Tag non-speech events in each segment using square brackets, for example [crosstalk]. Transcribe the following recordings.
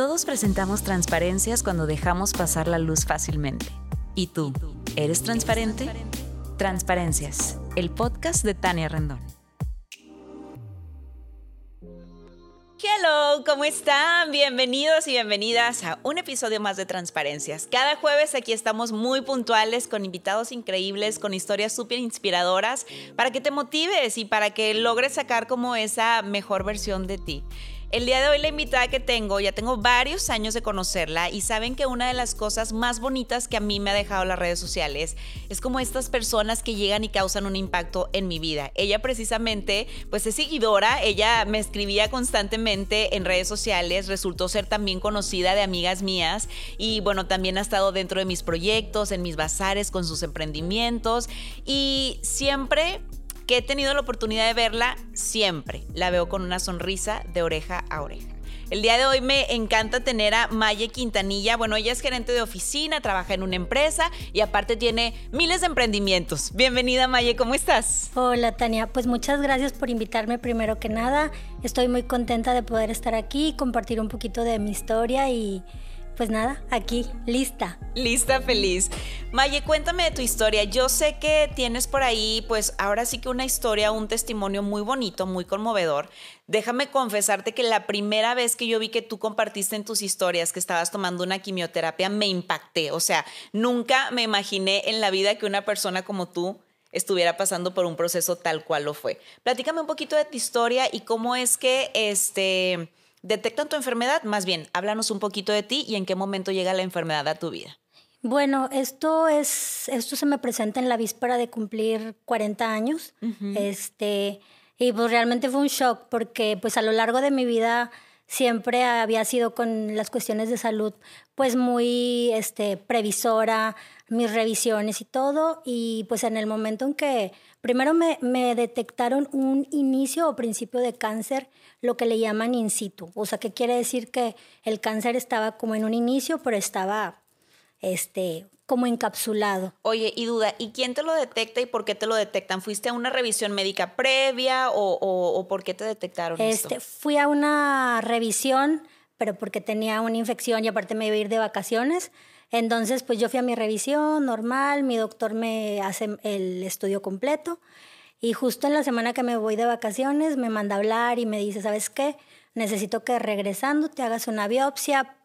Todos presentamos transparencias cuando dejamos pasar la luz fácilmente. ¿Y tú? ¿Eres transparente? Transparencias, el podcast de Tania Rendón. Hello, ¿cómo están? Bienvenidos y bienvenidas a un episodio más de Transparencias. Cada jueves aquí estamos muy puntuales con invitados increíbles, con historias súper inspiradoras para que te motives y para que logres sacar como esa mejor versión de ti. El día de hoy la invitada que tengo, ya tengo varios años de conocerla y saben que una de las cosas más bonitas que a mí me ha dejado las redes sociales es como estas personas que llegan y causan un impacto en mi vida. Ella precisamente, pues es seguidora, ella me escribía constantemente en redes sociales, resultó ser también conocida de amigas mías y bueno, también ha estado dentro de mis proyectos, en mis bazares con sus emprendimientos y siempre que he tenido la oportunidad de verla, siempre la veo con una sonrisa de oreja a oreja. El día de hoy me encanta tener a Maye Quintanilla. Bueno, ella es gerente de oficina, trabaja en una empresa y aparte tiene miles de emprendimientos. Bienvenida Maye, ¿cómo estás? Hola Tania, pues muchas gracias por invitarme primero que nada. Estoy muy contenta de poder estar aquí y compartir un poquito de mi historia y pues nada, aquí, lista. Lista, feliz. Maye, cuéntame de tu historia. Yo sé que tienes por ahí, pues ahora sí que una historia, un testimonio muy bonito, muy conmovedor. Déjame confesarte que la primera vez que yo vi que tú compartiste en tus historias que estabas tomando una quimioterapia, me impacté. O sea, nunca me imaginé en la vida que una persona como tú estuviera pasando por un proceso tal cual lo fue. Platícame un poquito de tu historia y cómo es que este detectan tu enfermedad? Más bien, háblanos un poquito de ti y en qué momento llega la enfermedad a tu vida. Bueno, esto es, esto se me presenta en la víspera de cumplir 40 años. Este, y pues realmente fue un shock porque pues a lo largo de mi vida siempre había sido con las cuestiones de salud pues muy este, previsora, mis revisiones y todo. Y pues en el momento en que primero me, me detectaron un inicio o principio de cáncer, lo que le llaman in situ. O sea, que quiere decir que el cáncer estaba como en un inicio, pero estaba este, como encapsulado. Oye, y duda, ¿y quién te lo detecta y por qué te lo detectan? ¿Fuiste a una revisión médica previa o, o, por qué te detectaron este, esto? Fui a una revisión, pero porque tenía una infección y aparte me iba a ir de vacaciones. Entonces, pues yo fui a mi revisión normal, mi doctor me hace el estudio completo y justo en la semana que me voy de vacaciones me manda a hablar y me dice, ¿sabes qué? Necesito que regresando te hagas una biopsia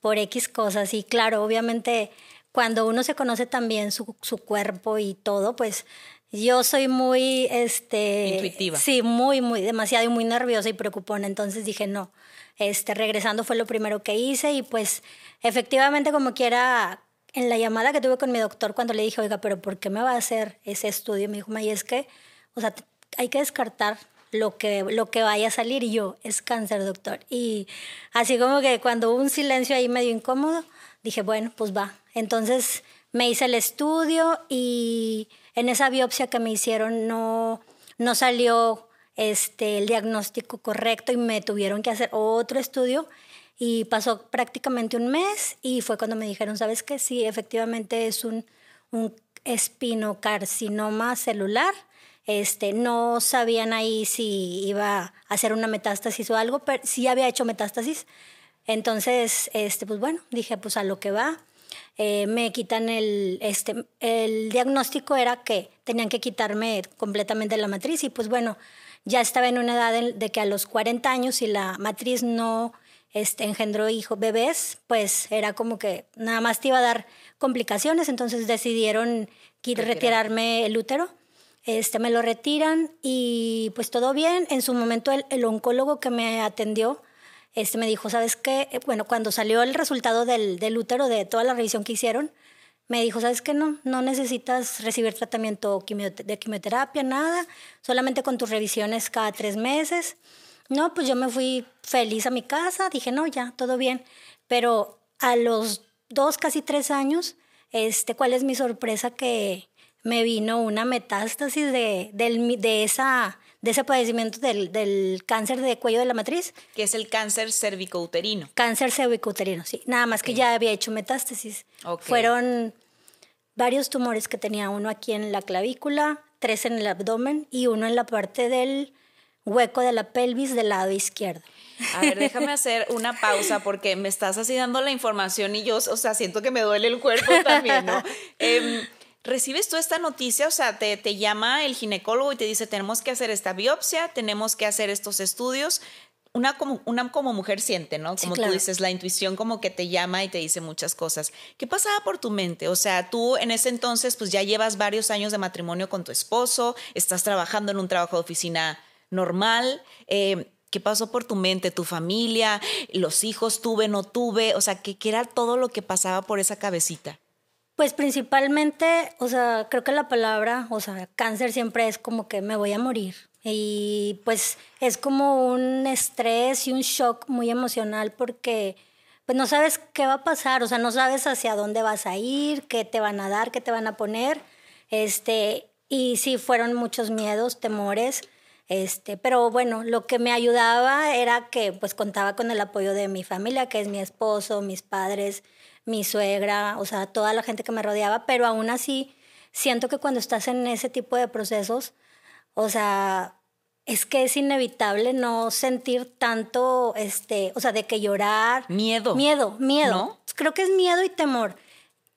por X cosas. Y claro, obviamente cuando uno se conoce también su, su cuerpo y todo, pues yo soy muy, este... Intuitiva. Sí, muy, muy, demasiado y muy nerviosa y preocupona. Entonces dije, no, este, regresando fue lo primero que hice y pues efectivamente como quiera, en la llamada que tuve con mi doctor cuando le dije, oiga, pero ¿por qué me va a hacer ese estudio? Me dijo, May, es que o sea, hay que descartar lo que, lo que vaya a salir y yo, es cáncer, doctor. Y así como que cuando hubo un silencio ahí medio incómodo, dije, bueno, pues va. Entonces me hice el estudio y en esa biopsia que me hicieron no, no salió este, el diagnóstico correcto y me tuvieron que hacer otro estudio y pasó prácticamente un mes y fue cuando me dijeron, ¿sabes qué? Sí, efectivamente es un, un espinocarcinoma celular este, no sabían ahí si iba a hacer una metástasis o algo, pero sí había hecho metástasis. Entonces, este, pues bueno, dije, pues a lo que va. Eh, me quitan el, este, el diagnóstico era que tenían que quitarme completamente la matriz y pues bueno, ya estaba en una edad de, que a los 40 años si la matriz no este, engendró hijos, bebés, pues era como que nada más te iba a dar complicaciones, entonces decidieron retirarme el útero este, me lo retiran y pues todo bien. En su momento el, oncólogo que me atendió este, me dijo, ¿sabes qué? Eh, bueno, cuando salió el resultado del, del útero de toda la revisión que hicieron, me dijo, ¿sabes qué? No, no necesitas recibir tratamiento de quimioterapia, nada, solamente con tus revisiones cada tres meses. No, pues yo me fui feliz a mi casa, dije, no, ya, todo bien. Pero a los dos, casi tres años, este, ¿cuál es mi sorpresa? Que, me vino una metástasis de, de, esa, de ese padecimiento del, del, cáncer de cuello de la matriz. Que es el cáncer cervicouterino. Cáncer cervicouterino, sí. Nada más que ya había hecho metástasis. Fueron varios tumores que tenía uno aquí en la clavícula, tres en el abdomen y uno en la parte del hueco de la pelvis del lado izquierdo. A ver, déjame hacer una pausa porque me estás así dando la información y yo, o sea, siento que me duele el cuerpo también, ¿no? [laughs] Em, recibes tú esta noticia, o sea, te, te, llama el ginecólogo y te dice, tenemos que hacer esta biopsia, tenemos que hacer estos estudios. Una como, una como mujer siente, ¿no? Como tú dices, la intuición como que te llama y te dice muchas cosas. ¿Qué pasaba por tu mente? O sea, tú en ese entonces pues ya llevas varios años de matrimonio con tu esposo, estás trabajando en un trabajo de oficina normal. Eh, ¿Qué pasó por tu mente, tu familia, los hijos tuve, no tuve? O sea, ¿qué, ¿qué, era todo lo que pasaba por esa cabecita? Pues principalmente, o sea, creo que la palabra, o sea, cáncer siempre es como que me voy a morir. Y pues es como un estrés y un shock muy emocional porque pues no sabes qué va a pasar, o sea, no sabes hacia dónde vas a ir, qué te van a dar, qué te van a poner. Este, y sí fueron muchos miedos, temores. Este, pero bueno, lo que me ayudaba era que pues contaba con el apoyo de mi familia, que es mi esposo, mis padres, mi suegra, o sea, toda la gente que me rodeaba, pero aún así siento que cuando estás en ese tipo de procesos, o sea, es que es inevitable no sentir tanto, este, o sea, de que llorar. Miedo. Miedo, miedo. Creo que es miedo y temor.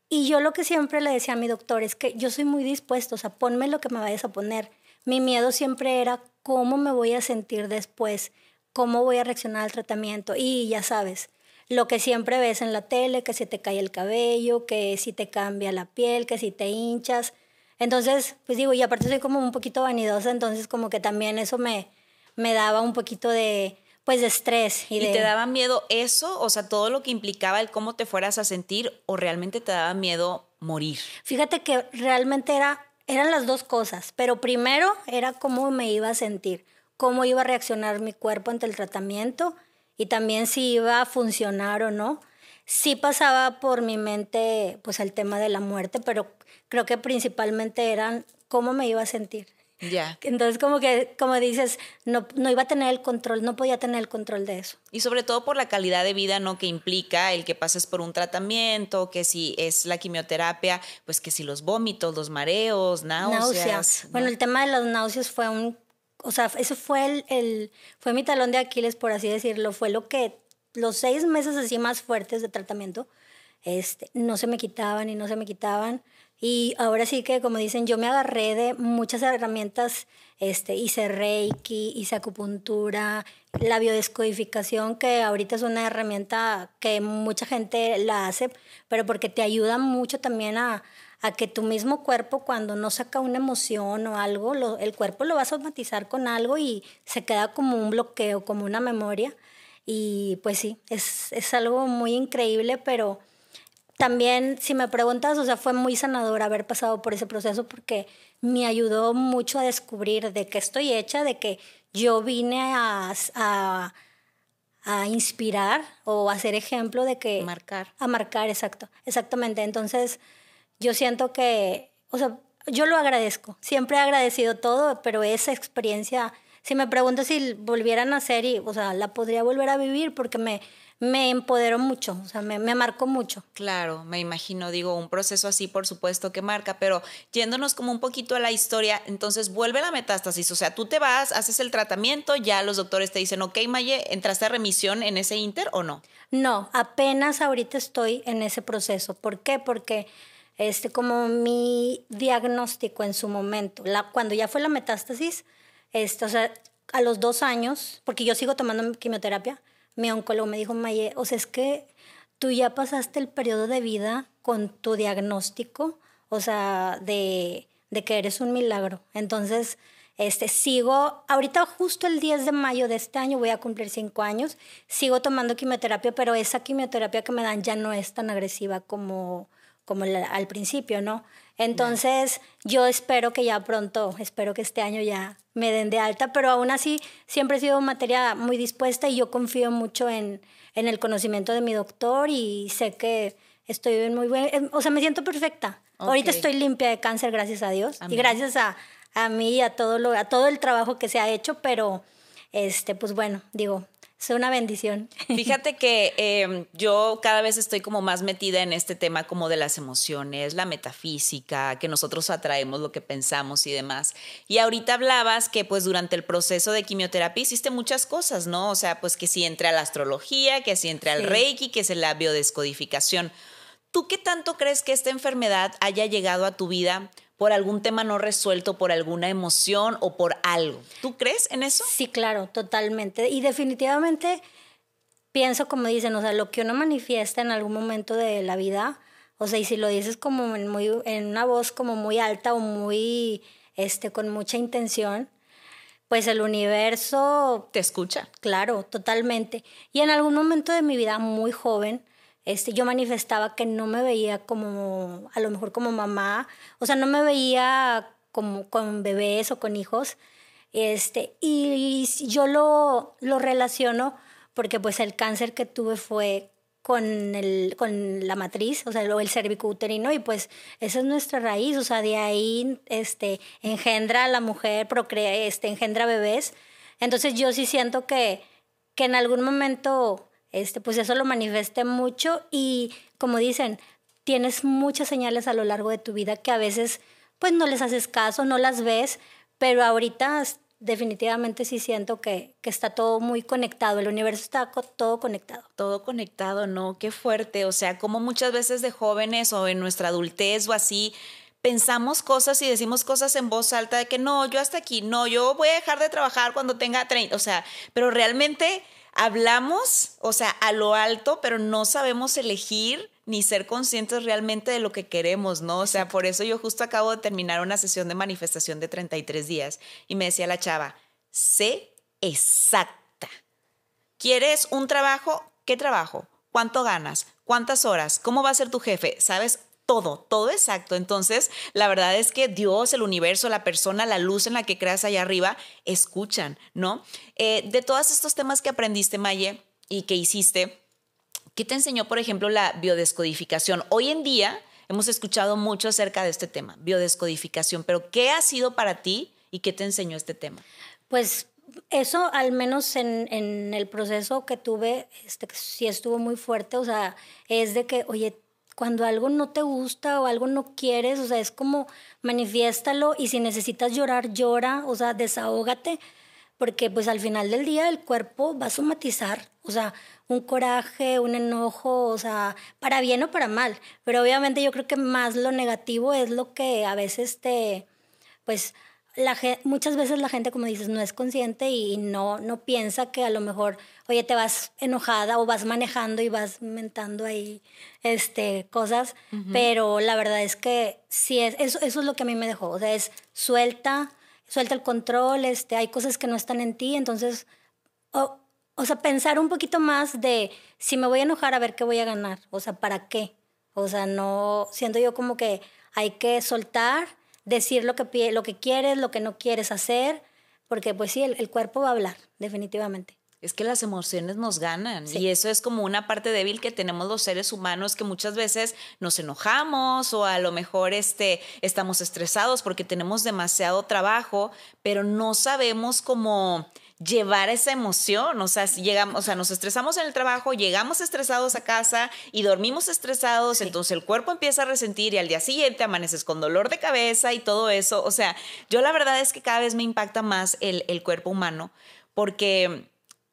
Y yo lo que siempre le decía a mi doctor es que yo soy muy dispuesto, o sea, ponme lo que me vayas a poner. Mi miedo siempre era cómo me voy a sentir después, cómo voy a reaccionar al tratamiento. Y ya sabes, lo que siempre ves en la tele, que se te cae el cabello, que si te cambia la piel, que si te hinchas. Entonces, pues digo, y aparte soy como un poquito vanidosa, entonces como que también eso me, me daba un poquito de, pues de estrés. ¿Y, ¿Y te daba miedo eso? O sea, todo lo que implicaba el cómo te fueras a sentir o realmente te daba miedo morir? Fíjate que realmente era, eran las dos cosas, pero primero era cómo me iba a sentir, cómo iba a reaccionar mi cuerpo ante el tratamiento y también si iba a funcionar o no. Sí pasaba por mi mente pues el tema de la muerte, pero creo que principalmente eran cómo me iba a sentir. Ya. [laughs] Entonces, como que, como dices, no, no iba a tener el control, no podía tener el control de eso. Y sobre todo por la calidad de vida, ¿no? Que implica el que pases por un tratamiento, que si es la quimioterapia, pues que si los vómitos, los mareos, náuseas. náuseas. ¿no? Bueno, el tema de las náuseas fue un, o sea, eso fue el, el, fue mi talón de Aquiles, por así decirlo, fue lo que, los seis meses así más fuertes de tratamiento, este, no se me quitaban y no se me quitaban. Y ahora sí que, como dicen, yo me agarré de muchas herramientas, este, hice reiki, hice acupuntura, la biodescodificación, que ahorita es una herramienta que mucha gente la hace, pero porque te ayuda mucho también a, a que tu mismo cuerpo, cuando no saca una emoción o algo, lo, el cuerpo lo va a somatizar con algo y se queda como un bloqueo, como una memoria. Y pues sí, es, es algo muy increíble, pero también, si me preguntas, o sea, fue muy sanador haber pasado por ese proceso porque me ayudó mucho a descubrir de qué estoy hecha, de que yo vine a, a, a inspirar o a ser ejemplo de que... Marcar. A marcar, exacto, exactamente. Entonces, yo siento que, o sea, yo lo agradezco. Siempre he agradecido todo, pero esa experiencia, si me preguntas si volvieran a hacer, y, o sea, la podría volver a vivir porque me me empoderó mucho, o sea, me, me, marcó mucho. Claro, me imagino, digo, un proceso así, por supuesto que marca, pero yéndonos como un poquito a la historia, entonces vuelve la metástasis, o sea, tú te vas, haces el tratamiento, ya los doctores te dicen, ok, Maye, ¿entraste a remisión en ese inter o no? No, apenas ahorita estoy en ese proceso. ¿Por qué? Porque este, como mi diagnóstico en su momento, la, cuando ya fue la metástasis, este, o sea, a los dos años, porque yo sigo tomando quimioterapia, mi oncólogo me dijo, Maye, o sea, es que tú ya pasaste el periodo de vida con tu diagnóstico, o sea, de, de que eres un milagro. Entonces, este, sigo, ahorita justo el 10 de mayo de este año voy a cumplir cinco años, sigo tomando quimioterapia, pero esa quimioterapia que me dan ya no es tan agresiva como, como al principio, ¿no? Entonces, yo espero que ya pronto, espero que este año ya me den de alta, pero aún así siempre he sido materia muy dispuesta y yo confío mucho en, en el conocimiento de mi doctor y sé que estoy en muy buen, o sea, me siento perfecta. Okay. Ahorita estoy limpia de cáncer, gracias a Dios, Amén. y gracias a, a mí y a todo, lo, a todo el trabajo que se ha hecho, pero, este, pues bueno, digo, es una bendición. Fíjate que em, yo cada vez estoy como más metida en este tema como de las emociones, la metafísica, que nosotros atraemos lo que pensamos y demás. Y ahorita hablabas que pues durante el proceso de quimioterapia hiciste muchas cosas, ¿no? O sea, pues que si entra la astrología, que si entra el reiki, que es la biodescodificación. ¿Tú qué tanto crees que esta enfermedad haya llegado a tu vida por algún tema no resuelto, por alguna emoción o por algo. ¿Tú crees en eso? Sí, claro, totalmente. Y definitivamente pienso, como dicen, o sea, lo que uno manifiesta en algún momento de la vida, o sea, y si lo dices como en, muy, en una voz como muy alta o muy, este, con mucha intención, pues el universo... Te escucha. Claro, totalmente. Y en algún momento de mi vida muy joven, este, yo manifestaba que no me veía como, a lo mejor como mamá, o sea, no me veía como con bebés o con hijos, este, y, yo lo, lo relaciono porque pues el cáncer que tuve fue con, el, con la matriz, o sea, el cervico uterino, y pues esa es nuestra raíz, o sea, de ahí este, engendra a la mujer, procrea, este, engendra bebés. Entonces yo sí siento que, que en algún momento este, pues eso lo manifieste mucho y como dicen, tienes muchas señales a lo largo de tu vida que a veces pues no les haces caso, no las ves, pero ahorita definitivamente sí siento que, que está todo muy conectado, el universo está todo conectado. Todo conectado, ¿no? Qué fuerte, o sea, como muchas veces de jóvenes o en nuestra adultez o así, pensamos cosas y decimos cosas en voz alta de que no, yo hasta aquí, no, yo voy a dejar de trabajar cuando tenga 30, o sea, pero realmente hablamos, o sea, a lo alto, pero no sabemos elegir ni ser conscientes realmente de lo que queremos, ¿no? O sea, por eso yo justo acabo de terminar una sesión de manifestación de 33 días y me decía la chava, sé exacta. ¿Quieres un trabajo? ¿Qué trabajo? ¿Cuánto ganas? ¿Cuántas horas? ¿Cómo va a ser tu jefe? ¿Sabes? Todo, todo exacto. Entonces, la verdad es que Dios, el universo, la persona, la luz en la que creas allá arriba, escuchan, ¿no? Eh, de todos estos temas que aprendiste, Maye, y que hiciste, ¿qué te enseñó, por ejemplo, la biodescodificación? Hoy en día hemos escuchado mucho acerca de este tema, biodescodificación, pero ¿qué ha sido para ti y qué te enseñó este tema? Pues eso, al menos en, el proceso que tuve, este, sí estuvo muy fuerte, o sea, es de que, oye, cuando algo no te gusta o algo no quieres, o sea, es como manifiéstalo y si necesitas llorar, llora, o sea, desahógate, porque pues al final del día el cuerpo va a somatizar, o sea, un coraje, un enojo, o sea, para bien o para mal, pero obviamente yo creo que más lo negativo es lo que a veces te, pues, la, muchas veces la gente, como dices, no es consciente y no, no piensa que a lo mejor, oye, te vas enojada o vas manejando y vas mentando ahí este, cosas, pero la verdad es que sí, es, eso, eso es lo que a mí me dejó, o sea, es suelta, suelta el control, este, hay cosas que no están en ti, entonces, o, o sea, pensar un poquito más de si me voy a enojar, a ver qué voy a ganar, o sea, ¿para qué? O sea, no, siento yo como que hay que soltar decir lo que, lo que quieres, lo que no quieres hacer, porque pues sí, el, cuerpo va a hablar, definitivamente. Es que las emociones nos ganan y eso es como una parte débil que tenemos los seres humanos que muchas veces nos enojamos o a lo mejor este, estamos estresados porque tenemos demasiado trabajo, pero no sabemos cómo llevar esa emoción, o sea, si llegamos, o sea, nos estresamos en el trabajo, llegamos estresados a casa y dormimos estresados, entonces el cuerpo empieza a resentir y al día siguiente amaneces con dolor de cabeza y todo eso, o sea, yo la verdad es que cada vez me impacta más el, el cuerpo humano porque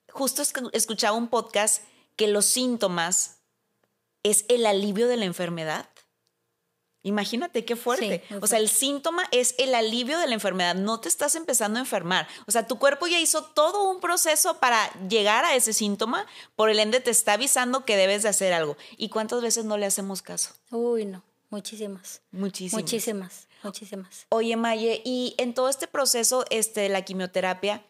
justo escuchaba un podcast que los síntomas es el alivio de la enfermedad. Imagínate qué fuerte. o sea, el síntoma es el alivio de la enfermedad. No te estás empezando a enfermar. O sea, tu cuerpo ya hizo todo un proceso para llegar a ese síntoma. Por el ende, te está avisando que debes de hacer algo. ¿Y cuántas veces no le hacemos caso? Uy, no. Muchísimas. Muchísimas. Muchísimas. Muchísimas. Oye, Maye, y en todo este proceso este, de la quimioterapia,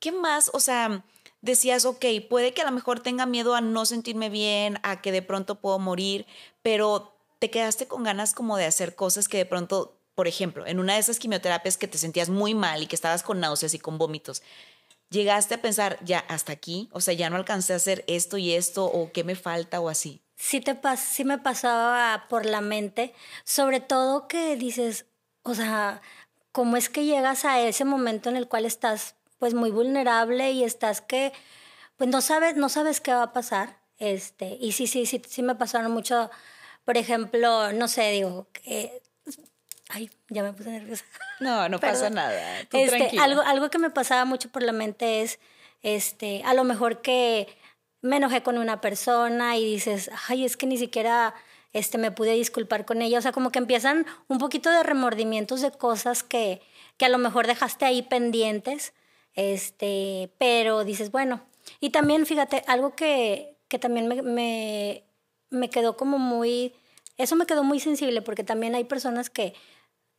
¿qué más? O sea, decías, ok, puede que a lo mejor tenga miedo a no sentirme bien, a que de pronto puedo morir, pero te quedaste con ganas como de hacer cosas que de pronto, por ejemplo, en una de esas quimioterapias que te sentías muy mal y que estabas con náuseas y con vómitos, llegaste a pensar, ya, hasta aquí, o sea, ya no alcancé a hacer esto y esto, o qué me falta o así. Sí, te sí me pasaba por la mente, sobre todo que dices, o sea, ¿cómo es que llegas a ese momento en el cual estás pues muy vulnerable y estás que pues no sabes, no sabes qué va a pasar. Este, y sí, sí, sí, sí me pasaron mucho, por ejemplo, no sé, digo, que, ay, ya me puse nerviosa. No, no [laughs] pasa nada. este, algo, algo que me pasaba mucho por la mente es, este, a lo mejor que me enojé con una persona y dices, ay, es que ni siquiera este, me pude disculpar con ella. O sea, como que empiezan un poquito de remordimientos de cosas que, que a lo mejor dejaste ahí pendientes, este, pero dices, bueno. Y también, fíjate, algo que, que también me, me, me quedó como muy, eso me quedó muy sensible porque también hay personas que,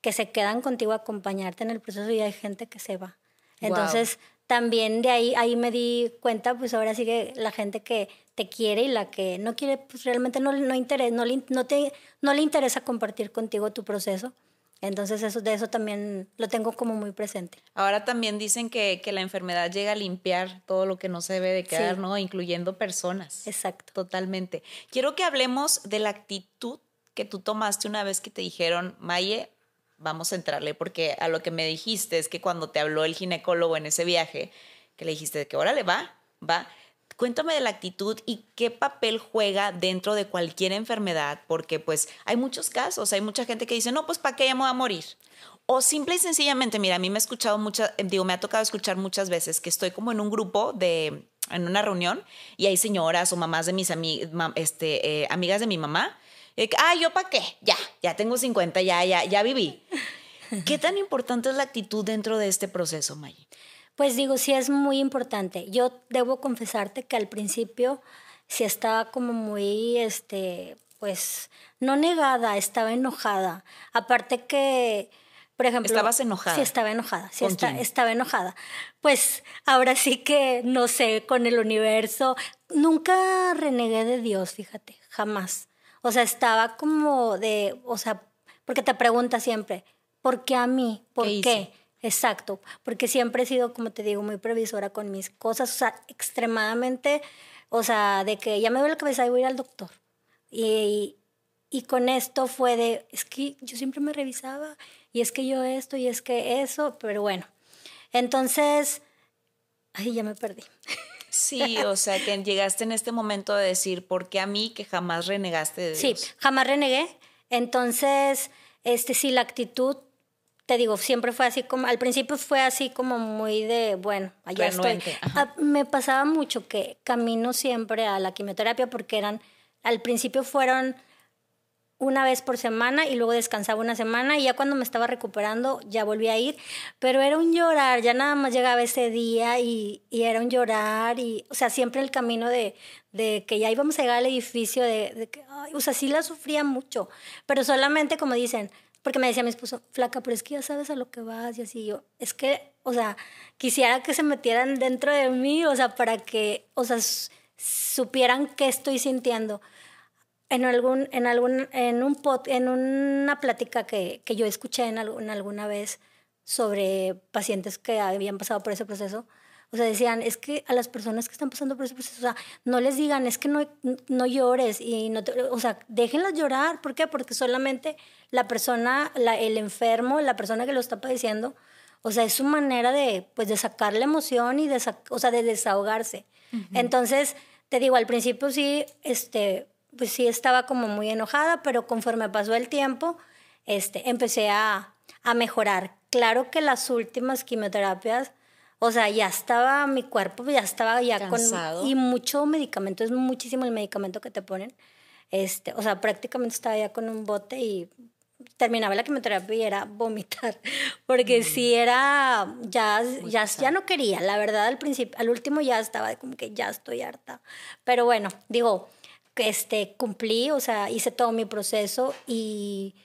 que se quedan contigo a acompañarte en el proceso y hay gente que se va. Entonces, también de ahí, ahí me di cuenta, pues ahora sí que la gente que te quiere y la que no quiere, pues realmente no, no, interesa, no, le, no, te, no le interesa compartir contigo tu proceso. Entonces eso, de eso también lo tengo como muy presente. Ahora también dicen que, que la enfermedad llega a limpiar todo lo que no se debe de quedar, ¿no? Incluyendo personas. Exacto. Totalmente. Quiero que hablemos de la actitud que tú tomaste una vez que te dijeron, Maye, vamos a entrarle, porque a lo que me dijiste es que cuando te habló el ginecólogo en ese viaje, que le dijiste que órale, va, va. Cuéntame de la actitud y qué papel juega dentro de cualquier enfermedad, porque pues hay muchos casos, hay mucha gente que dice, no, pues ¿para qué ya me voy a morir? O simple y sencillamente, mira, a mí me ha escuchado muchas, digo, me ha tocado escuchar muchas veces que estoy como en un grupo de, en una reunión y hay señoras o mamás de mis este, eh, amigas de mi mamá ah, ¿yo para qué? Ya, ya tengo 50, ya, ya, ya viví. ¿Qué tan importante es la actitud dentro de este proceso, May? Pues digo, sí es muy importante. Yo debo confesarte que al principio sí estaba como muy, este, pues, no negada, estaba enojada. Aparte que, por ejemplo... ¿Estabas enojada? Sí, estaba enojada. Sí, estaba enojada. Pues ahora sí que, no sé, con el universo. Nunca renegué de Dios, fíjate, jamás. O sea, estaba como de, o sea, porque te pregunta siempre, ¿por qué a mí? ¿Por qué? Exacto, porque siempre he sido, como te digo, muy previsora con mis cosas, o sea, extremadamente, o sea, de que ya me duele la cabeza y voy a ir al doctor. Y, y con esto fue de, es que yo siempre me revisaba y es que yo esto y es que eso, pero bueno. Entonces, ay, ya me perdí. Sí, [laughs] o sea, que llegaste en este momento de decir, ¿por qué a mí que jamás renegaste de Dios? Sí, jamás renegué. Entonces, este sí, la actitud, te digo, siempre fue así como, al principio fue así como muy de, bueno, allá estoy. Ah, me pasaba mucho que camino siempre a la quimioterapia porque eran, al principio fueron una vez por semana y luego descansaba una semana y ya cuando me estaba recuperando ya volví a ir, pero era un llorar, ya nada más llegaba ese día y, y era un llorar y, o sea, siempre el camino de, de que ya íbamos a llegar al edificio, de, de que, ay, o sea, sí la sufría mucho, pero solamente como dicen, porque me decía mi esposo, flaca, pero es que ya sabes a lo que vas y así yo, es que, o sea, quisiera que se metieran dentro de mí, o sea, para que, o sea, supieran qué estoy sintiendo en algún, en algún, en un en una plática que, que yo escuché en, alguna vez sobre pacientes que habían pasado por ese proceso, o sea, decían, es que a las personas que están pasando por ese proceso, o sea, no les digan, es que no, no llores y no o sea, déjenlas llorar. ¿Por qué? Porque solamente la persona, la, el enfermo, la persona que lo está padeciendo, o sea, es su manera de, pues, de sacar la emoción y de, o sea, de desahogarse. Entonces, te digo, al principio sí, este, pues sí estaba como muy enojada, pero conforme pasó el tiempo, este, empecé a, a mejorar. Claro que las últimas quimioterapias, o sea, ya estaba mi cuerpo, ya estaba ya con... Y mucho medicamento, es muchísimo el medicamento que te ponen. Este, o sea, prácticamente estaba ya con un bote y terminaba la quimioterapia y era vomitar, [laughs] porque si era, ya, ya, ya no quería, la verdad al principio, al último ya estaba como que ya estoy harta, pero bueno, digo, este, cumplí, o sea, hice todo mi proceso y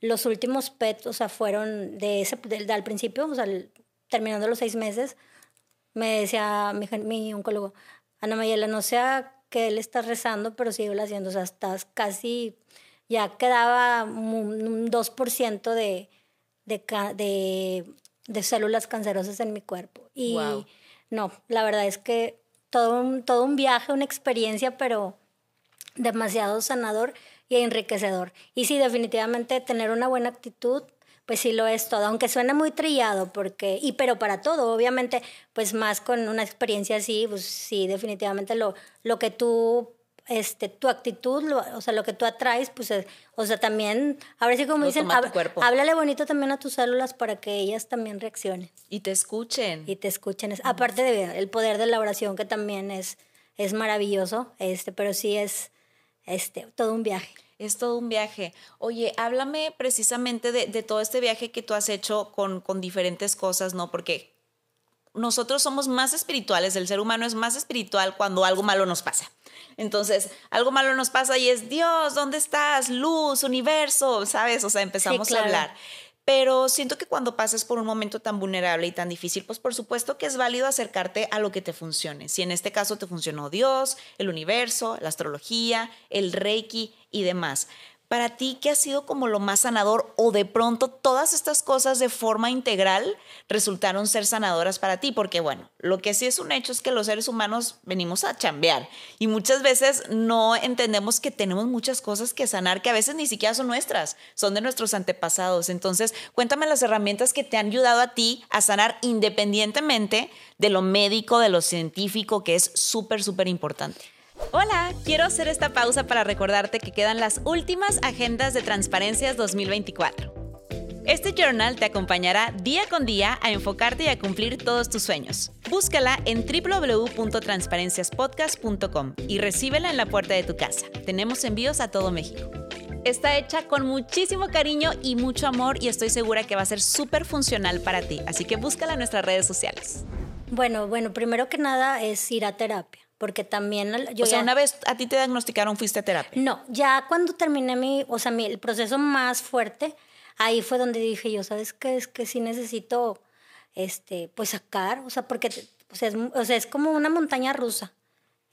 los últimos PET, o sea, fueron de ese, al principio, o sea, terminando los seis meses, me decía mi, mi oncólogo, Ana Mayela, no sea que él está rezando, pero sigue haciendo, o sea, estás casi, ya quedaba un 2% de, de, de, de, células cancerosas en mi cuerpo. Y no, la verdad es que todo un, todo un viaje, una experiencia, pero demasiado sanador y enriquecedor. Y sí, definitivamente tener una buena actitud, pues sí lo es todo, aunque suene muy trillado, porque, y pero para todo, obviamente, pues más con una experiencia así, pues sí, definitivamente lo, lo que tú este, tu actitud, o sea, lo que tú atraes, pues, o sea, también, ahora sí como dicen, háblale bonito también a tus células para que ellas también reaccionen. Y te escuchen. Y te escuchen. Aparte de el poder de la oración, que también es, es maravilloso, este, pero sí es este, todo un viaje. Es todo un viaje. Oye, háblame precisamente de, de todo este viaje que tú has hecho con, con diferentes cosas, ¿no? Porque nosotros somos más espirituales, el ser humano es más espiritual cuando algo malo nos pasa. Entonces, algo malo nos pasa y es, Dios, ¿dónde estás? Luz, universo, ¿sabes? O sea, empezamos a hablar. Pero siento que cuando pasas por un momento tan vulnerable y tan difícil, pues por supuesto que es válido acercarte a lo que te funcione. Si en este caso te funcionó Dios, el universo, la astrología, el reiki y demás para ti, ¿qué ha sido como lo más sanador o de pronto todas estas cosas de forma integral resultaron ser sanadoras para ti? Porque bueno, lo que sí es un hecho es que los seres humanos venimos a chambear y muchas veces no entendemos que tenemos muchas cosas que sanar que a veces ni siquiera son nuestras, son de nuestros antepasados. Entonces, cuéntame las herramientas que te han ayudado a ti a sanar independientemente de lo médico, de lo científico, que es súper, súper importante. Hola, quiero hacer esta pausa para recordarte que quedan las últimas agendas de Transparencias 2024. Este journal te acompañará día con día a enfocarte y a cumplir todos tus sueños. Búscala en www.transparenciaspodcast.com y recíbela en la puerta de tu casa. Tenemos envíos a todo México. Está hecha con muchísimo cariño y mucho amor y estoy segura que va a ser súper funcional para ti, así que búscala en nuestras redes sociales. Bueno, bueno, primero que nada es ir a terapia porque también yo o sea una vez a ti te diagnosticaron fuiste a terapia. No ya cuando terminé mi o sea mi, el proceso más fuerte ahí fue donde dije yo sabes qué es que sí necesito este pues sacar o sea porque o sea, es, o sea, es como una montaña rusa.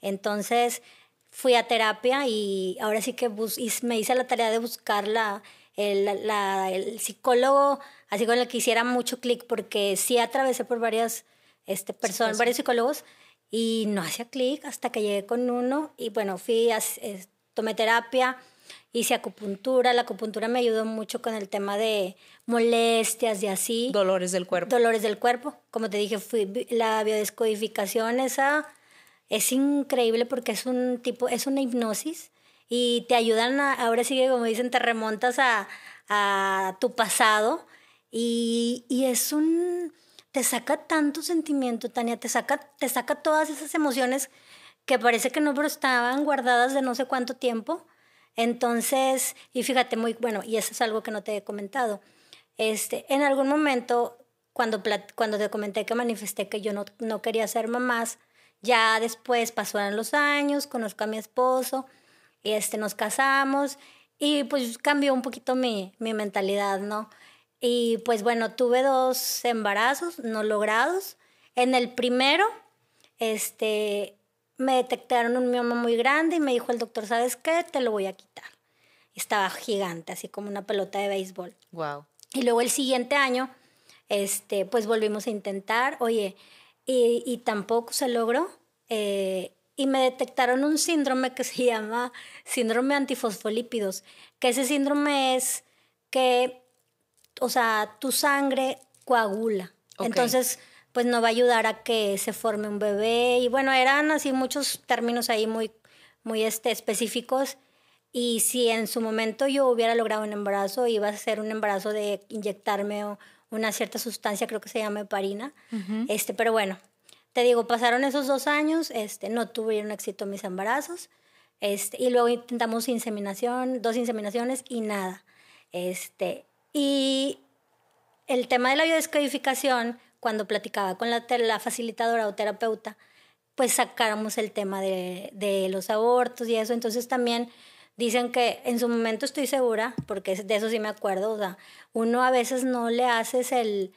Entonces fui a terapia y ahora sí que bus, y me hice la tarea de buscar la, el, la, el psicólogo así con el que hiciera mucho clic porque sí atravesé por varias este, personas, varios psicólogos y no hacía clic hasta que llegué con uno y bueno, fui, a, tomé terapia, hice acupuntura, la acupuntura me ayudó mucho con el tema de molestias y así. Dolores del cuerpo. Dolores del cuerpo. Como te dije, fui, la biodescodificación esa es increíble porque es un tipo, es una hipnosis y te ayudan a, ahora sí que como dicen, te remontas a, a tu pasado y, y es un te saca tanto sentimiento, Tania, te saca, te saca todas esas emociones que parece que no, pero estaban guardadas de no sé cuánto tiempo. Entonces, y fíjate, muy bueno, y eso es algo que no te he comentado. Este, en algún momento, cuando, cuando te comenté que manifesté que yo no, no quería ser mamás, ya después pasaron los años, conozco a mi esposo, este, nos casamos, y pues cambió un poquito mi, mi mentalidad, ¿no? Y pues bueno, tuve dos embarazos no logrados. En el primero, este, me detectaron un mioma muy grande y me dijo el doctor, ¿sabes qué? Te lo voy a quitar. Estaba gigante, así como una pelota de béisbol. Wow. Y luego el siguiente año, este, pues volvimos a intentar, oye, y, y tampoco se logró. Eh, y me detectaron un síndrome que se llama síndrome antifosfolípidos, que ese síndrome es que o sea, tu sangre coagula. Entonces, pues no va a ayudar a que se forme un bebé. Y bueno, eran así muchos términos ahí muy, muy este, específicos. Y si en su momento yo hubiera logrado un embarazo, iba a ser un embarazo de inyectarme una cierta sustancia, creo que se llama heparina. este, pero bueno, te digo, pasaron esos dos años, este, no tuvieron éxito mis embarazos. Este, y luego intentamos inseminación, dos inseminaciones y nada. Este, y el tema de la biodescodificación, cuando platicaba con la, la facilitadora o terapeuta, pues sacáramos el tema de, de, los abortos y eso. Entonces también dicen que en su momento estoy segura, porque de eso sí me acuerdo, o sea, uno a veces no le haces el,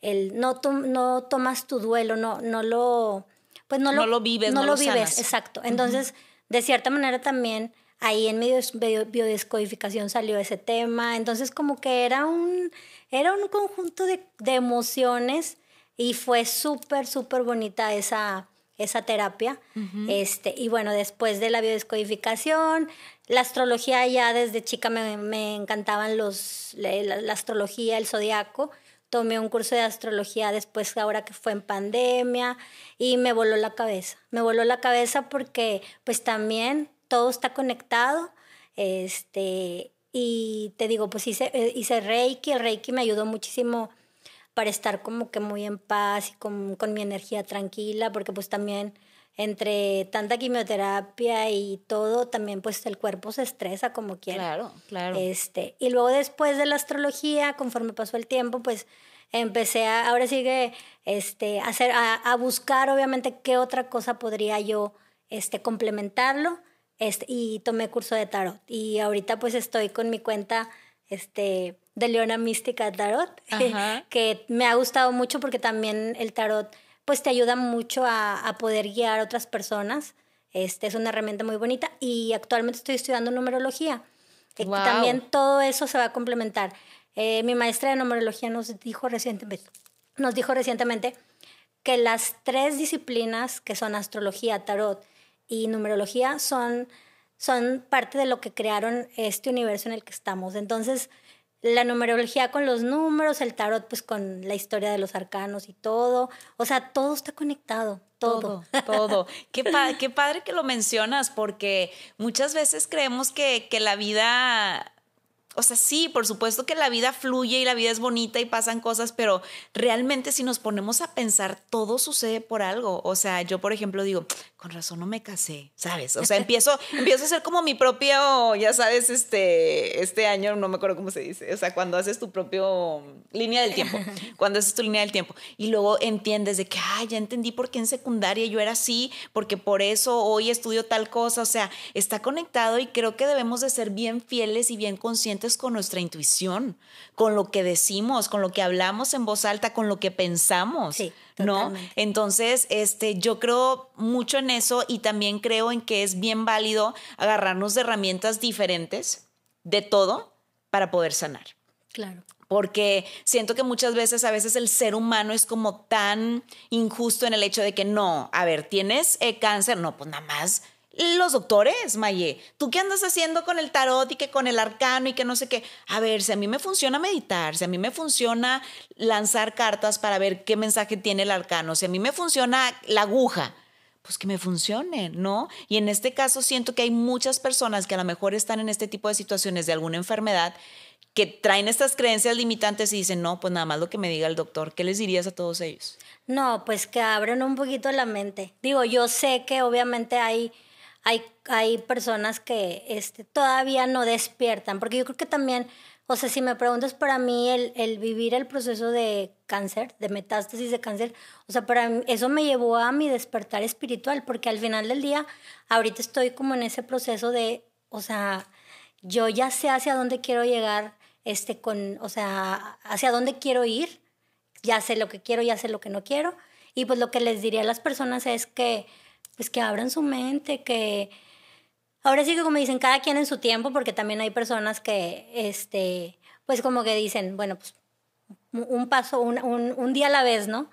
el no, no tomas tu duelo, no, no lo, pues no, lo, vives, no, lo, vives, exacto. Entonces, de cierta manera también ahí en de biodescodificación salió ese tema, entonces como que era un, era un conjunto de, de emociones y fue súper, súper bonita esa, esa terapia. este, y bueno, después de la biodescodificación, la astrología ya desde chica me, me encantaban los, la, astrología, el zodiaco. Tomé un curso de astrología después, ahora que fue en pandemia, y me voló la cabeza. Me voló la cabeza porque pues también todo está conectado. Este, y te digo, pues hice, eh, hice Reiki, el Reiki me ayudó muchísimo para estar como que muy en paz y con, con mi energía tranquila, porque pues también entre tanta quimioterapia y todo, también pues el cuerpo se estresa como quiera. Claro, claro. Este, y luego después de la astrología, conforme pasó el tiempo, pues empecé a, ahora sigue, este, a, hacer, a, a, buscar obviamente qué otra cosa podría yo este, complementarlo este, y tomé curso de tarot. Y ahorita pues estoy con mi cuenta este, de Leona Mística Tarot, [laughs] que me ha gustado mucho porque también el tarot pues te ayuda mucho a, poder guiar a otras personas. Este, es una herramienta muy bonita y actualmente estoy estudiando numerología. Eh, también todo eso se va a complementar. Eh, mi maestra de numerología nos dijo recientemente, nos dijo recientemente que las tres disciplinas que son astrología, tarot y numerología son, son parte de lo que crearon este universo en el que estamos. Entonces, la numerología con los números, el tarot pues con la historia de los arcanos y todo. O sea, todo está conectado, todo. Todo, qué, qué padre que lo mencionas porque muchas veces creemos que, que la vida o sea, sí, por supuesto que la vida fluye y la vida es bonita y pasan cosas, pero realmente si nos ponemos a pensar, todo sucede por algo. O sea, yo, por ejemplo, digo, con razón no me casé, ¿sabes? O sea, [laughs] empiezo, empiezo a ser como mi propio, ya sabes, este, este año, no me acuerdo cómo se dice, o sea, cuando haces tu propio línea del tiempo, [laughs] cuando haces tu línea del tiempo, y luego entiendes de que, ah, ya entendí por qué en secundaria yo era así, porque por eso hoy estudio tal cosa, o sea, está conectado y creo que debemos de ser bien fieles y bien conscientes con nuestra intuición, con lo que decimos, con lo que hablamos en voz alta, con lo que pensamos. Sí. ¿no? Entonces, este, yo creo mucho en eso y también creo en que es bien válido agarrarnos de herramientas diferentes de todo para poder sanar. Claro. Porque siento que muchas veces, a veces el ser humano es como tan injusto en el hecho de que no, a ver, tienes eh, cáncer, no, pues nada más los doctores, Maye, ¿tú qué andas haciendo con el tarot y que con el arcano y que no sé qué? A ver, si a mí me funciona meditar, si a mí me funciona lanzar cartas para ver qué mensaje tiene el arcano, si a mí me funciona la aguja, pues que me funcione, ¿no? Y en este caso siento que hay muchas personas que a lo mejor están en este tipo de situaciones de alguna enfermedad que traen estas creencias limitantes y dicen, no, pues nada más lo que me diga el doctor. ¿Qué les dirías a todos ellos? No, pues que abran un poquito la mente. Digo, yo sé que obviamente hay hay, hay personas que este, todavía no despiertan, porque yo creo que también, o sea, si me preguntas para mí el, el vivir el proceso de cáncer, de metástasis de cáncer, o sea, para mí, eso me llevó a mi despertar espiritual, porque al final del día, ahorita estoy como en ese proceso de, o sea, yo ya sé hacia dónde quiero llegar, este, con, o sea, hacia dónde quiero ir, ya sé lo que quiero, ya sé lo que no quiero, y pues lo que les diría a las personas es que, pues que abran su mente, que ahora sí que como dicen, cada quien en su tiempo, porque también hay personas que, este, pues como que dicen, bueno, pues un paso, un, un, día a la vez, ¿no?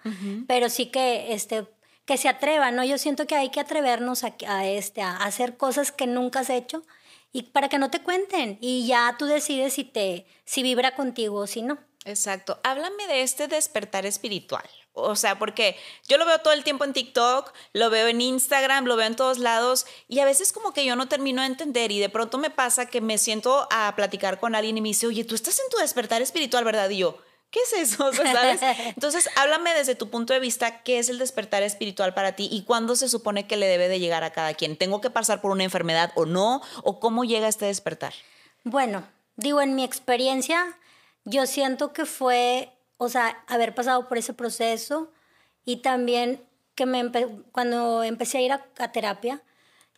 Pero sí que, este, que se atrevan, ¿no? Yo siento que hay que atrevernos a, a, este, a hacer cosas que nunca has hecho y para que no te cuenten y ya tú decides si te, si vibra contigo o si no. Exacto. Háblame de este despertar espiritual. O sea, porque yo lo veo todo el tiempo en TikTok, lo veo en Instagram, lo veo en todos lados y a veces como que yo no termino de entender y de pronto me pasa que me siento a platicar con alguien y me dice, oye, tú estás en tu despertar espiritual, ¿verdad? Y yo, ¿qué es eso? [laughs] ¿sabes? Entonces, háblame desde tu punto de vista, ¿qué es el despertar espiritual para ti y cuándo se supone que le debe de llegar a cada quien? ¿Tengo que pasar por una enfermedad o no? ¿O cómo llega este despertar? Bueno, digo, en mi experiencia, yo siento que fue o sea, haber pasado por ese proceso y también que me cuando empecé a ir a, terapia,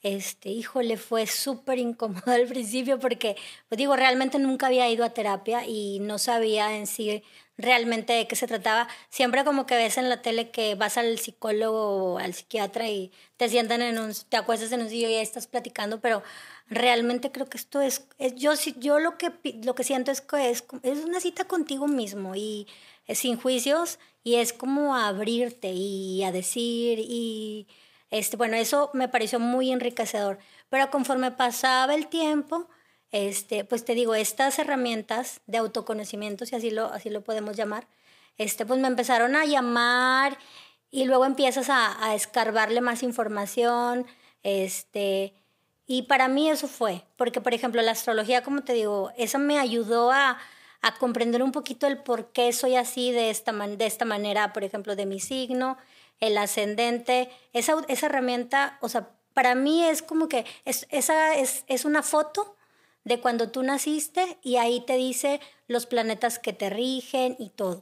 este, híjole, fue súper incómodo al [laughs] principio porque, pues digo, realmente nunca había ido a terapia y no sabía en sí realmente de qué se trataba. Siempre como que ves en la tele que vas al psicólogo o al psiquiatra y te sientan en un, te acuestas en un sillón y ahí estás platicando, pero realmente creo que esto es, es yo, yo lo que, lo que siento es que es, es una cita contigo mismo y sin juicios y es como abrirte y a decir y Este, bueno, eso me pareció muy enriquecedor. Pero conforme pasaba el tiempo, este, pues te digo, estas herramientas de autoconocimiento, si así lo, así lo podemos llamar, este, pues me empezaron a llamar y luego empiezas a, a escarbarle más información, este, y para mí eso fue, porque por ejemplo la astrología, como te digo, eso me ayudó a, a comprender un poquito el por qué soy así de esta, de esta manera, por ejemplo, de mi signo, el ascendente, esa, esa herramienta, o sea, para mí es como que es, esa es, es una foto de cuando tú naciste y ahí te dice los planetas que te rigen y todo.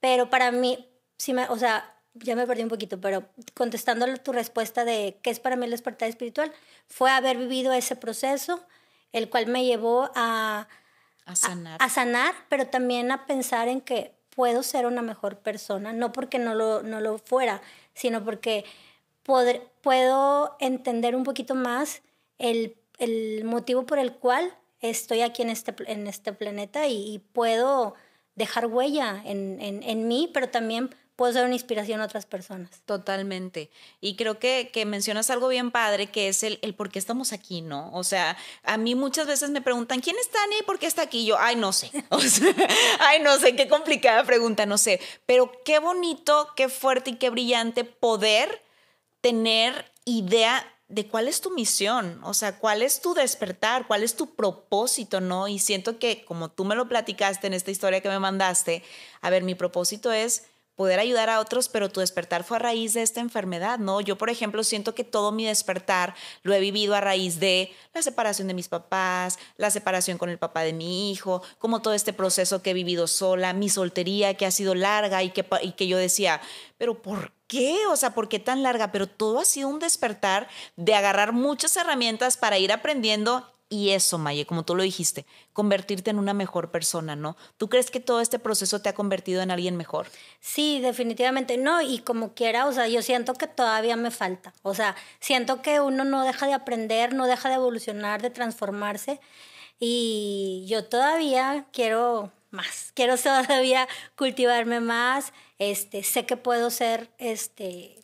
Pero para mí, sí me, o sea, ya me perdí un poquito, pero contestando tu respuesta de qué es para mí el despertar espiritual, fue haber vivido ese proceso, el cual me llevó a, a sanar. A, sanar, pero también a pensar en que puedo ser una mejor persona, no porque no lo, no lo fuera, sino porque puedo entender un poquito más el, el, motivo por el cual estoy aquí en este, en este planeta y, puedo dejar huella en, en, en mí, pero también puedo ser una inspiración a otras personas. Totalmente. Y creo que, que mencionas algo bien padre, que es el, el, por qué estamos aquí, ¿no? O sea, a mí muchas veces me preguntan, ¿quién está y por qué está aquí? yo, ay, no sé. [laughs] Ay, no sé, qué complicada pregunta, no sé. Pero qué bonito, qué fuerte y qué brillante poder tener idea de cuál es tu misión, o sea, cuál es tu despertar, cuál es tu propósito, ¿no? Y siento que como tú me lo platicaste en esta historia que me mandaste, a ver, mi propósito es poder ayudar a otros, pero tu despertar fue a raíz de esta enfermedad, ¿no? Yo, por ejemplo, siento que todo mi despertar lo he vivido a raíz de la separación de mis papás, la separación con el papá de mi hijo, como todo este proceso que he vivido sola, mi soltería que ha sido larga y que, y que yo decía, pero ¿por qué? O sea, ¿por qué tan larga? Pero todo ha sido un despertar de agarrar muchas herramientas para ir aprendiendo y eso, Maye, como tú lo dijiste, convertirte en una mejor persona, ¿no? ¿Tú crees que todo este proceso te ha convertido en alguien mejor? Sí, definitivamente no, y como quiera, o sea, yo siento que todavía me falta, o sea, siento que uno no deja de aprender, no deja de evolucionar, de transformarse, y yo todavía quiero más, quiero [laughs] todavía cultivarme más, este, sé que puedo ser, este,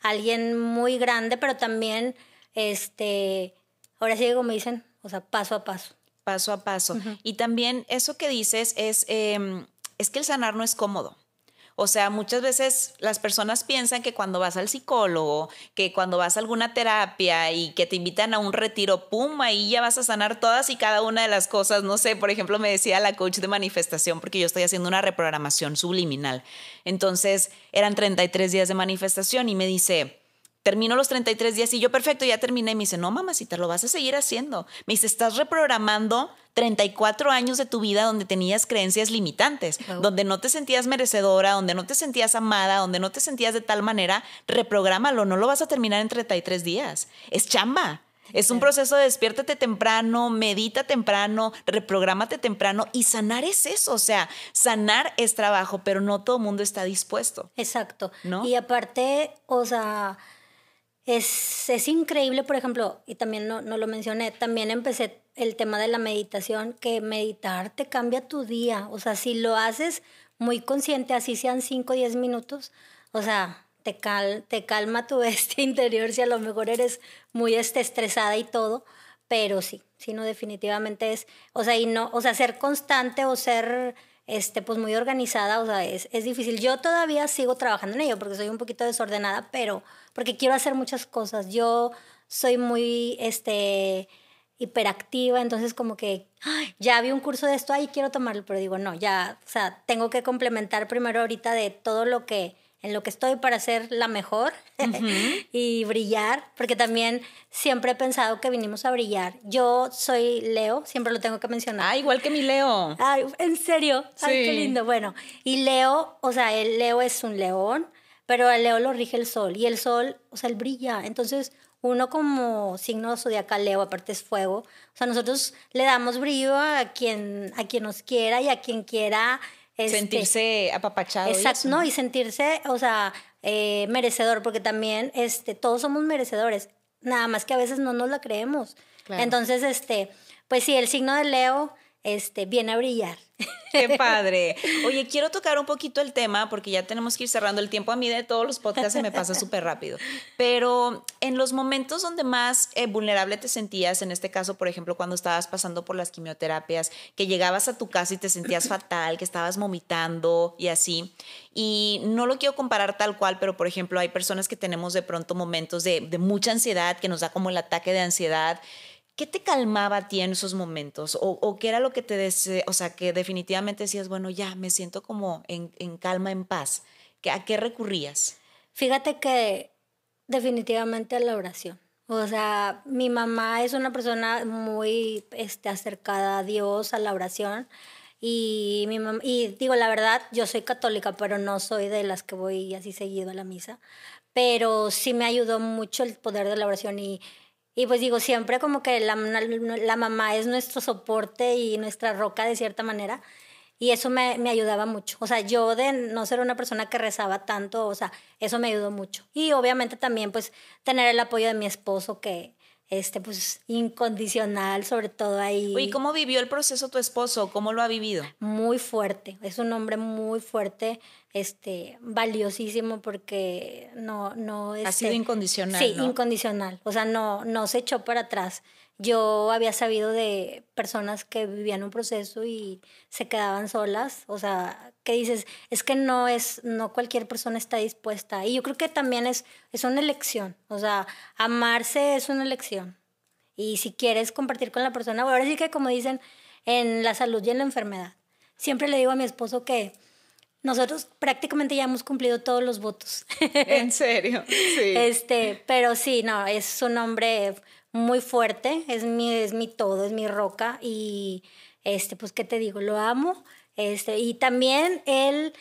alguien muy grande, pero también, este, ahora sí como dicen, o sea, paso a paso. Paso a paso. Y también eso que dices es, em, es que el sanar no es cómodo. O sea, muchas veces las personas piensan que cuando vas al psicólogo, que cuando vas a alguna terapia y que te invitan a un retiro, pum, ahí ya vas a sanar todas y cada una de las cosas. No sé, por ejemplo, me decía la coach de manifestación, porque yo estoy haciendo una reprogramación subliminal. Entonces, eran 33 días de manifestación y me dice, termino los 33 días y yo, perfecto, ya terminé. Y me dice, no, mamacita, lo vas a seguir haciendo. Me dice, estás reprogramando 34 años de tu vida donde tenías creencias limitantes, donde no te sentías merecedora, donde no te sentías amada, donde no te sentías de tal manera, reprográmalo, no lo vas a terminar en 33 días. Es chamba. Es un proceso de despiértate temprano, medita temprano, reprográmate temprano y sanar es eso, o sea, sanar es trabajo, pero no todo el mundo está dispuesto. Exacto. ¿no? Y aparte, o sea, es, es increíble, por ejemplo, y también no, no lo mencioné, también empecé el tema de la meditación, que meditar te cambia tu día. O sea, si lo haces muy consciente, así sean 5 o 10 minutos, o sea, te, cal, te calma tu [laughs] este interior si a lo mejor eres muy este, estresada y todo, pero sí, sí, no, definitivamente es, o sea, y no, o sea, ser constante o ser este, pues muy organizada, o sea, es, es difícil. Yo todavía sigo trabajando en ello porque soy un poquito desordenada, pero porque quiero hacer muchas cosas. Yo soy muy, este, hiperactiva, entonces como que ya vi un curso de esto, ahí quiero tomarlo, pero digo, no, ya, o sea, tengo que complementar primero ahorita de todo lo que en lo que estoy para ser la mejor [laughs] y brillar, porque también siempre he pensado que vinimos a brillar. Yo soy Leo, siempre lo tengo que mencionar. Ah, igual que mi Leo. Ay, en serio. Ay, qué lindo. Bueno, y Leo, o sea, el Leo es un león, pero el Leo lo rige el sol y el sol, o sea, él brilla. Entonces, uno como signo zodiacal Leo, aparte es fuego, o sea, nosotros le damos brillo a quien, a quien nos quiera y a quien quiera este, sentirse apapachado. Exacto, ¿no? Y sentirse, o sea, eh, merecedor, porque también este, todos somos merecedores, nada más que a veces no nos la creemos. Entonces, este, pues sí, el signo de Leo este, viene a brillar. [laughs] Qué padre. [laughs] Oye, quiero tocar un poquito el tema porque ya tenemos que ir cerrando el tiempo. A mí de todos los podcasts se me pasa [laughs] súper rápido. Pero en los momentos donde más eh, vulnerable te sentías, en este caso, por ejemplo, cuando estabas pasando por las quimioterapias, que llegabas a tu casa y te sentías fatal, que estabas vomitando y así. Y no lo quiero comparar tal cual, pero por ejemplo, hay personas que tenemos de pronto momentos de, de mucha ansiedad, que nos da como el ataque de ansiedad ¿Qué te calmaba a ti en esos momentos? ¿O, qué era lo que te decía? O sea, que definitivamente decías, bueno, ya me siento como en, calma, en paz. ¿A qué recurrías? Fíjate que definitivamente la oración. O sea, mi mamá es una persona muy este, acercada a Dios, a la oración. Y, mi y digo, la verdad, yo soy católica, pero no soy de las que voy así seguido a la misa. Pero sí me ayudó mucho el poder de la oración y, y pues digo, siempre como que la, la, mamá es nuestro soporte y nuestra roca de cierta manera. Y eso me, me, ayudaba mucho. O sea, yo de no ser una persona que rezaba tanto, o sea, eso me ayudó mucho. Y obviamente también pues tener el apoyo de mi esposo que, este, pues incondicional, sobre todo ahí. ¿Y cómo vivió el proceso tu esposo? ¿Cómo lo ha vivido? Muy fuerte, es un hombre muy fuerte, este, valiosísimo porque no, no. ha sido este, incondicional. Sí, incondicional, o sea, no, no se echó para atrás. Yo había sabido de personas que vivían un proceso y se quedaban solas, o sea, que dices, es que no es, no cualquier persona está dispuesta. Y yo creo que también es, es una elección, o sea, amarse es una elección. Y si quieres compartir con la persona, ahora sí que como dicen, en la salud y en la enfermedad. Siempre le digo a mi esposo que nosotros prácticamente ya hemos cumplido todos los votos. ¿En serio? [laughs] Sí. Este, pero sí, no, es un hombre muy fuerte, es mi, es mi todo, es mi roca y este, pues, ¿qué te digo? Lo amo. Este, y también él,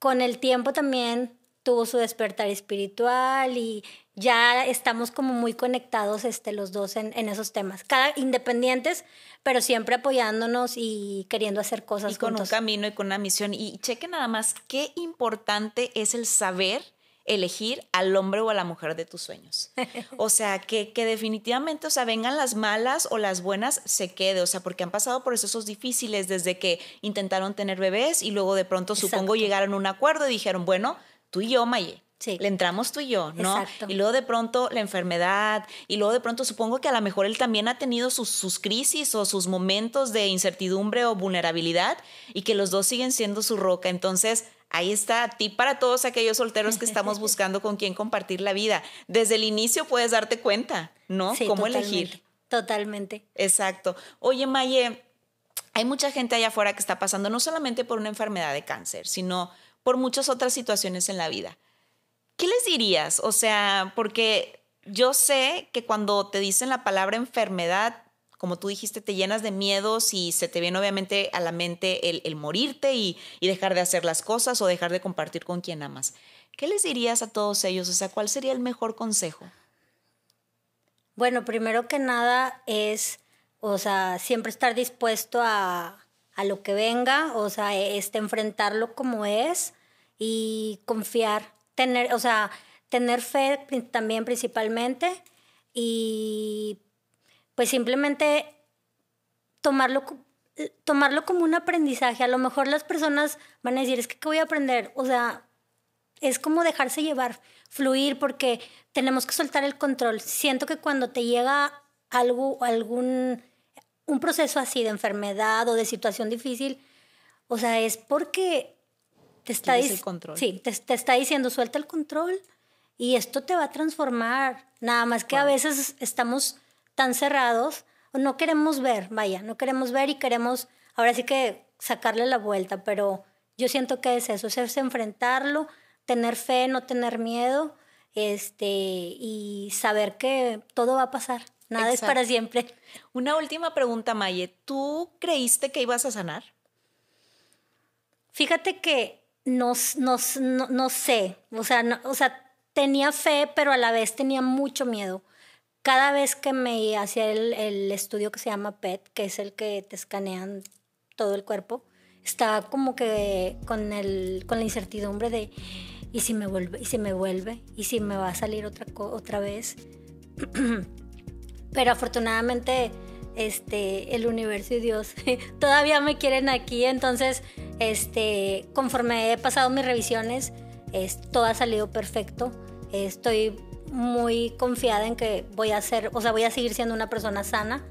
con el tiempo también tuvo su despertar espiritual y ya estamos como muy conectados este, los dos en, en esos temas, cada independientes, pero siempre apoyándonos y queriendo hacer cosas. Y con un camino y con una misión. Y cheque nada más qué importante es el saber elegir al hombre o a la mujer de tus sueños. [laughs] O sea, que, que, definitivamente, o sea, vengan las malas o las buenas, se quede, o sea, porque han pasado por esos difíciles desde que intentaron tener bebés y luego de pronto supongo llegaron a un acuerdo y dijeron, bueno, tú y yo, Maye. Sí. Le entramos tú y yo, ¿no? Exacto. Y luego de pronto la enfermedad, y luego de pronto supongo que a lo mejor él también ha tenido sus, sus crisis o sus momentos de incertidumbre o vulnerabilidad y que los dos siguen siendo su roca. Entonces, Ahí está, a ti para todos aquellos solteros que estamos [laughs] buscando con quién compartir la vida. Desde el inicio puedes darte cuenta, ¿no? Sí, Cómo totalmente, elegir. Totalmente. Exacto. Oye, Maye, hay mucha gente allá afuera que está pasando no solamente por una enfermedad de cáncer, sino por muchas otras situaciones en la vida. ¿Qué les dirías? O sea, porque yo sé que cuando te dicen la palabra enfermedad, como tú dijiste, te llenas de miedos y se te viene obviamente a la mente el, morirte y, dejar de hacer las cosas o dejar de compartir con quien amas. ¿Qué les dirías a todos ellos? O sea, ¿cuál sería el mejor consejo? Bueno, primero que nada es, o sea, siempre estar dispuesto a, a lo que venga, o sea, este, enfrentarlo como es y confiar, tener, o sea, tener fe también principalmente y pues simplemente tomarlo, tomarlo como un aprendizaje. A lo mejor las personas van a decir, es que ¿qué voy a aprender? O sea, es como dejarse llevar, fluir, porque tenemos que soltar el control. Siento que cuando te llega algo, algún, un proceso así de enfermedad o de situación difícil, o sea, es porque te está, Sí, te, te, está diciendo, suelta el control y esto te va a transformar. Nada más que a veces estamos tan cerrados, no queremos ver, vaya, no queremos ver y queremos, ahora sí que sacarle la vuelta, pero yo siento que es eso, es enfrentarlo, tener fe, no tener miedo, este, y saber que todo va a pasar, nada es para siempre. Una última pregunta, Maye, ¿tú creíste que ibas a sanar? Fíjate que no, no, no, sé, o sea, o sea, tenía fe, pero a la vez tenía mucho miedo cada vez que me hacía el, estudio que se llama PET, que es el que te escanean todo el cuerpo, estaba como que con, el, con la incertidumbre de, ¿y si me vuelve? ¿Y si me vuelve? ¿Y si me va a salir otra, otra vez? [clears throat] Pero afortunadamente este, el universo y Dios [laughs] todavía me quieren aquí, entonces, este, conforme he pasado mis revisiones, todo ha salido perfecto. Estoy muy confiada en que voy a ser, o sea, voy a seguir siendo una persona sana.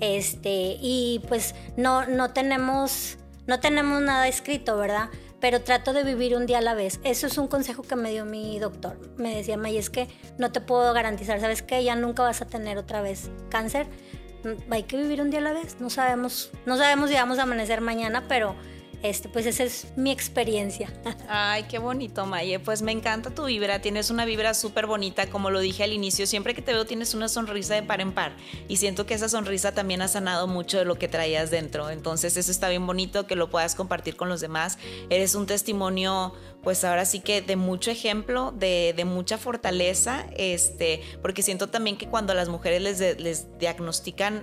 Este, y pues no, no tenemos, no tenemos nada escrito, ¿verdad? Pero trato de vivir un día a la vez. Eso es un consejo que me dio mi doctor. Me decía, May, es que no te puedo garantizar, ¿sabes qué? Ya nunca vas a tener otra vez cáncer. Mm, hay que vivir un día a la vez. No sabemos, no sabemos si vamos a amanecer mañana, pero este, pues esa es mi experiencia. [laughs] Ay, qué bonito, Maye. Pues me encanta tu vibra. Tienes una vibra súper bonita. Como lo dije al inicio, siempre que te veo tienes una sonrisa de par en par. Y siento que esa sonrisa también ha sanado mucho de lo que traías dentro. Entonces eso está bien bonito que lo puedas compartir con los demás. Eres un testimonio, pues ahora sí que de mucho ejemplo, de, mucha fortaleza. Este, porque siento también que cuando a las mujeres les, les diagnostican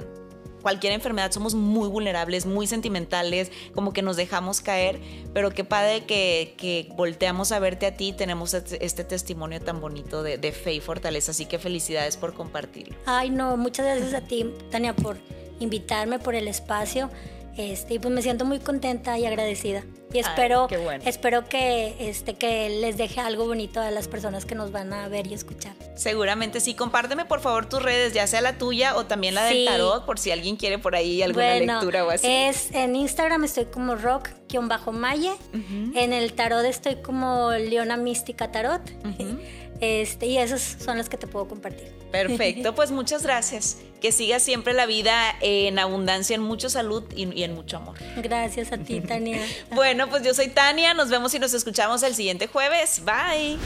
cualquier enfermedad somos muy vulnerables, muy sentimentales, como que nos dejamos caer, pero qué padre que, que volteamos a verte a ti y tenemos este, este testimonio tan bonito de, de fe y fortaleza, así que felicidades por compartirlo. Ay, no, muchas gracias a ti, Tania, por invitarme, por el espacio. Este, y pues me siento muy contenta y agradecida. Y espero, espero que, este, que les deje algo bonito a las personas que nos van a ver y escuchar. Seguramente sí. Compárteme por favor tus redes, ya sea la tuya o también la del tarot, por si alguien quiere por ahí alguna lectura o así. Es, en Instagram estoy como rock-maye. En el tarot estoy como Leona Mística Tarot. Este, y esas son las que te puedo compartir. Perfecto, pues [laughs] muchas gracias. Que siga siempre la vida en abundancia, en mucha salud y, en mucho amor. Gracias a ti, Tania. [laughs] bueno, pues yo soy Tania, nos vemos y nos escuchamos el siguiente jueves. Bye.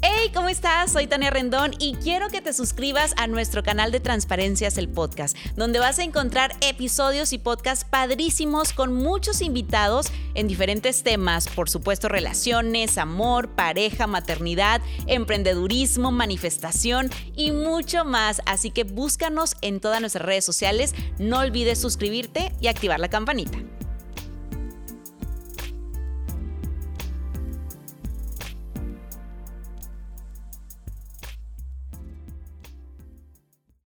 Hey, ¿cómo estás? Soy Tania Rendón y quiero que te suscribas a nuestro canal de Transparencias, el podcast, donde vas a encontrar episodios y podcasts padrísimos con muchos invitados en diferentes temas, por supuesto relaciones, amor, pareja, maternidad, emprendedurismo, manifestación y mucho más. Así que búscanos en todas nuestras redes sociales, no olvides suscribirte y activar la campanita.